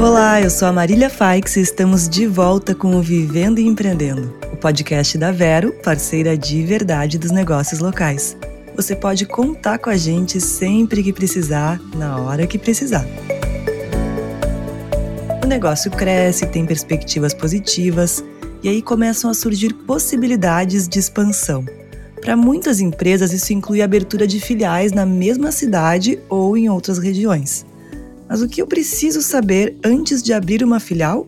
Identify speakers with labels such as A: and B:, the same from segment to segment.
A: Olá, eu sou a Marília Faix e estamos de volta com o Vivendo e Empreendendo, o podcast da Vero, parceira de verdade dos negócios locais. Você pode contar com a gente sempre que precisar, na hora que precisar. O negócio cresce, tem perspectivas positivas e aí começam a surgir possibilidades de expansão. Para muitas empresas, isso inclui a abertura de filiais na mesma cidade ou em outras regiões. Mas o que eu preciso saber antes de abrir uma filial?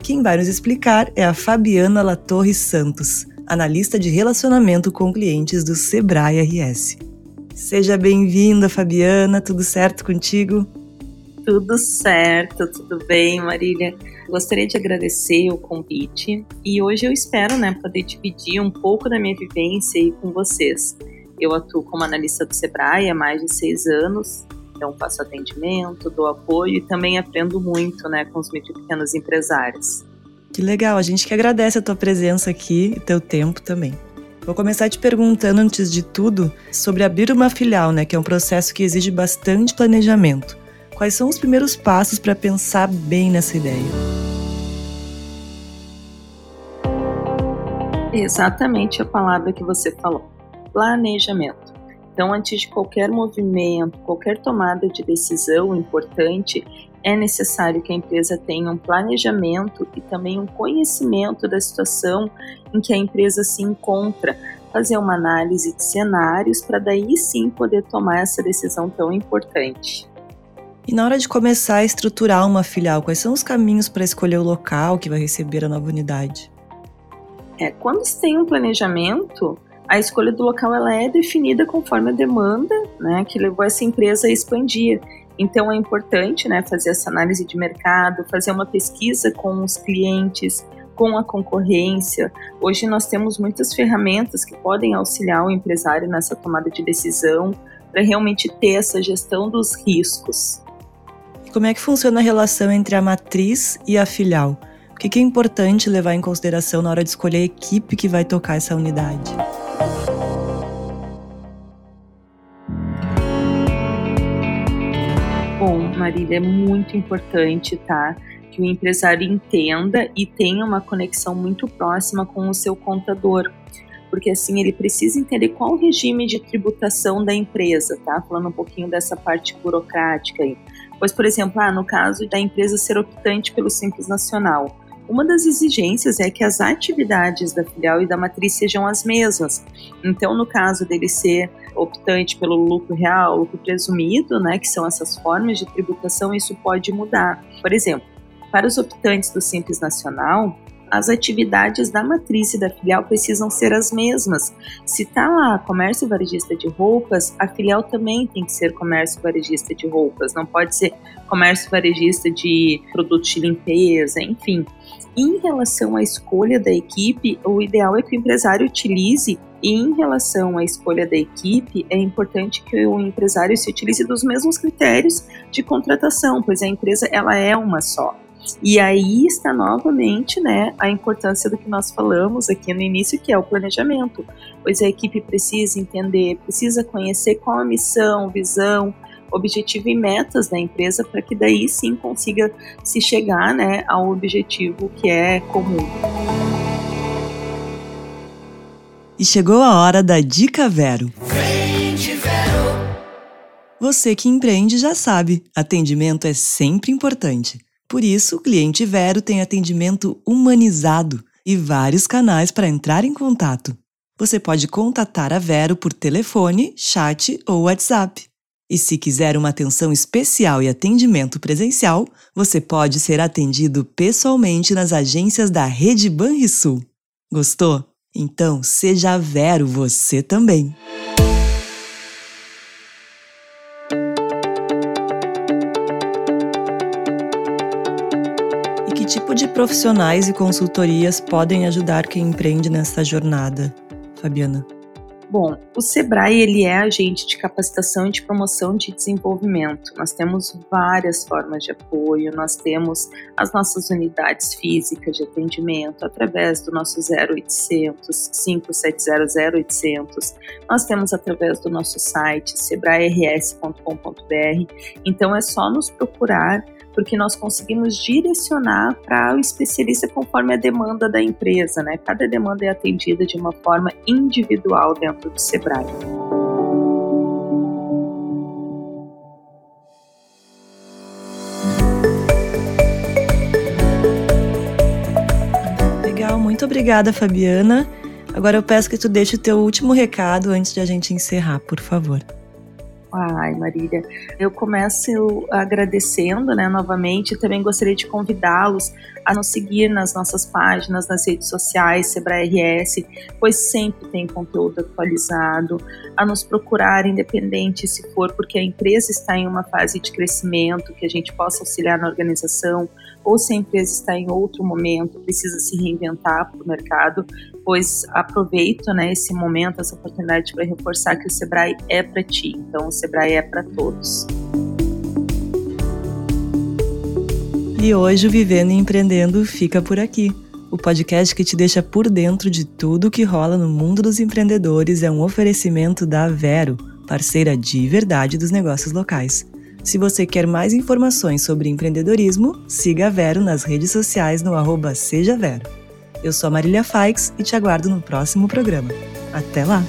A: Quem vai nos explicar é a Fabiana Latorre Santos, analista de relacionamento com clientes do Sebrae RS. Seja bem-vinda, Fabiana, tudo certo contigo?
B: Tudo certo, tudo bem, Marília. Gostaria de agradecer o convite e hoje eu espero né, poder dividir um pouco da minha vivência aí com vocês. Eu atuo como analista do Sebrae há mais de seis anos então, faço atendimento, dou apoio e também aprendo muito né, com os micro e pequenos empresários.
A: Que legal, a gente que agradece a tua presença aqui e teu tempo também. Vou começar te perguntando, antes de tudo, sobre abrir uma filial, né, que é um processo que exige bastante planejamento. Quais são os primeiros passos para pensar bem nessa ideia?
B: Exatamente a palavra que você falou: planejamento. Então, antes de qualquer movimento, qualquer tomada de decisão importante, é necessário que a empresa tenha um planejamento e também um conhecimento da situação em que a empresa se encontra, fazer uma análise de cenários para daí sim poder tomar essa decisão tão importante.
A: E na hora de começar a estruturar uma filial, quais são os caminhos para escolher o local que vai receber a nova unidade?
B: É, quando se tem um planejamento, a escolha do local ela é definida conforme a demanda né, que levou essa empresa a expandir. Então é importante né, fazer essa análise de mercado, fazer uma pesquisa com os clientes, com a concorrência. Hoje nós temos muitas ferramentas que podem auxiliar o empresário nessa tomada de decisão para realmente ter essa gestão dos riscos.
A: Como é que funciona a relação entre a matriz e a filial? O que é importante levar em consideração na hora de escolher a equipe que vai tocar essa unidade?
B: Bom, Marília, é muito importante, tá? Que o empresário entenda e tenha uma conexão muito próxima com o seu contador, porque assim ele precisa entender qual o regime de tributação da empresa, tá? Falando um pouquinho dessa parte burocrática aí. Pois, por exemplo, ah, no caso da empresa ser optante pelo Simples Nacional, uma das exigências é que as atividades da filial e da matriz sejam as mesmas. Então, no caso dele ser optante pelo lucro real, lucro presumido, né, que são essas formas de tributação, isso pode mudar. Por exemplo, para os optantes do Simples Nacional, as atividades da matriz e da filial precisam ser as mesmas. Se está lá comércio varejista de roupas, a filial também tem que ser comércio varejista de roupas, não pode ser comércio varejista de produtos de limpeza, enfim. Em relação à escolha da equipe, o ideal é que o empresário utilize e em relação à escolha da equipe, é importante que o empresário se utilize dos mesmos critérios de contratação, pois a empresa ela é uma só. E aí está novamente né, a importância do que nós falamos aqui no início, que é o planejamento, pois a equipe precisa entender, precisa conhecer qual a missão, visão, objetivo e metas da empresa para que daí sim consiga se chegar né, ao objetivo que é comum.
A: E chegou a hora da Dica Vero. Vero. Você que empreende já sabe, atendimento é sempre importante. Por isso, o cliente Vero tem atendimento humanizado e vários canais para entrar em contato. Você pode contatar a Vero por telefone, chat ou WhatsApp. E se quiser uma atenção especial e atendimento presencial, você pode ser atendido pessoalmente nas agências da Rede Banrisul. Gostou? Então seja Vero você também. E que tipo de profissionais e consultorias podem ajudar quem empreende nessa jornada, Fabiana?
B: Bom, o Sebrae ele é agente de capacitação e de promoção de desenvolvimento. Nós temos várias formas de apoio, nós temos as nossas unidades físicas de atendimento através do nosso 0800 570 0800. Nós temos através do nosso site sebrae-rs.com.br. Então é só nos procurar porque nós conseguimos direcionar para o especialista conforme a demanda da empresa, né? Cada demanda é atendida de uma forma individual dentro do Sebrae.
A: Legal, muito obrigada, Fabiana. Agora eu peço que tu deixe o teu último recado antes de a gente encerrar, por favor.
B: Ai, Marília, eu começo agradecendo, né, novamente. Também gostaria de convidá-los a nos seguir nas nossas páginas, nas redes sociais, Sebrae RS, pois sempre tem conteúdo atualizado, a nos procurar, independente se for porque a empresa está em uma fase de crescimento, que a gente possa auxiliar na organização, ou se a empresa está em outro momento, precisa se reinventar para o mercado, pois aproveito né, esse momento, essa oportunidade para reforçar que o Sebrae é para ti, então o Sebrae é para todos.
A: E hoje o Vivendo e Empreendendo fica por aqui. O podcast que te deixa por dentro de tudo o que rola no mundo dos empreendedores é um oferecimento da Vero, parceira de verdade dos negócios locais. Se você quer mais informações sobre empreendedorismo, siga a Vero nas redes sociais no arroba Seja Vero. Eu sou a Marília Faix e te aguardo no próximo programa. Até lá!